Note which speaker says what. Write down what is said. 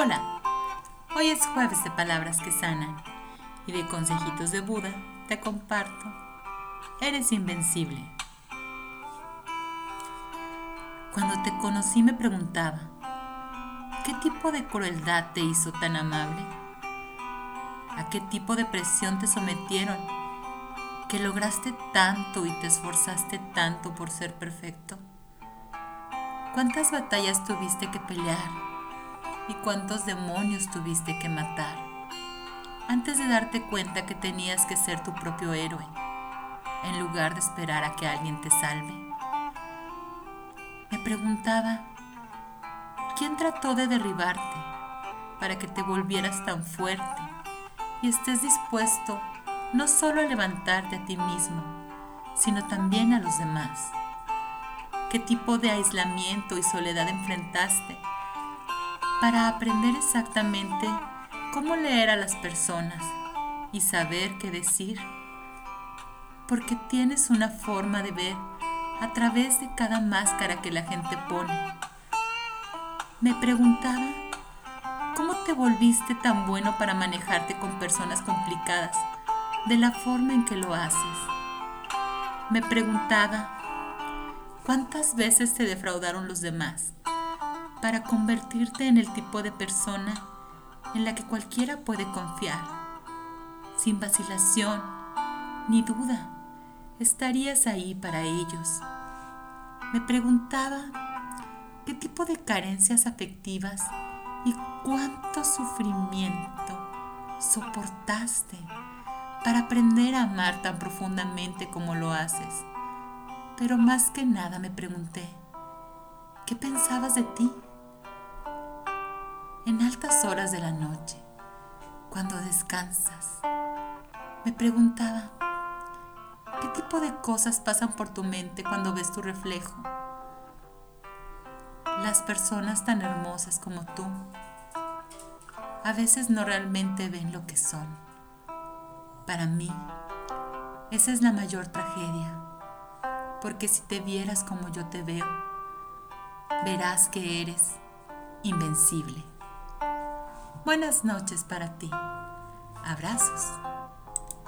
Speaker 1: Hola, hoy es jueves de palabras que sanan y de consejitos de Buda te comparto. Eres invencible. Cuando te conocí me preguntaba, ¿qué tipo de crueldad te hizo tan amable? ¿A qué tipo de presión te sometieron que lograste tanto y te esforzaste tanto por ser perfecto? ¿Cuántas batallas tuviste que pelear? Y cuántos demonios tuviste que matar antes de darte cuenta que tenías que ser tu propio héroe, en lugar de esperar a que alguien te salve. Me preguntaba, ¿quién trató de derribarte para que te volvieras tan fuerte y estés dispuesto no solo a levantarte a ti mismo, sino también a los demás? ¿Qué tipo de aislamiento y soledad enfrentaste para aprender exactamente cómo leer a las personas y saber qué decir, porque tienes una forma de ver a través de cada máscara que la gente pone. Me preguntaba, ¿cómo te volviste tan bueno para manejarte con personas complicadas de la forma en que lo haces? Me preguntaba, ¿cuántas veces te defraudaron los demás? Para convertirte en el tipo de persona en la que cualquiera puede confiar. Sin vacilación ni duda, estarías ahí para ellos. Me preguntaba qué tipo de carencias afectivas y cuánto sufrimiento soportaste para aprender a amar tan profundamente como lo haces. Pero más que nada me pregunté, ¿qué pensabas de ti? En altas horas de la noche, cuando descansas, me preguntaba, ¿qué tipo de cosas pasan por tu mente cuando ves tu reflejo? Las personas tan hermosas como tú a veces no realmente ven lo que son. Para mí, esa es la mayor tragedia, porque si te vieras como yo te veo, verás que eres invencible. Buenas noches para ti. Abrazos.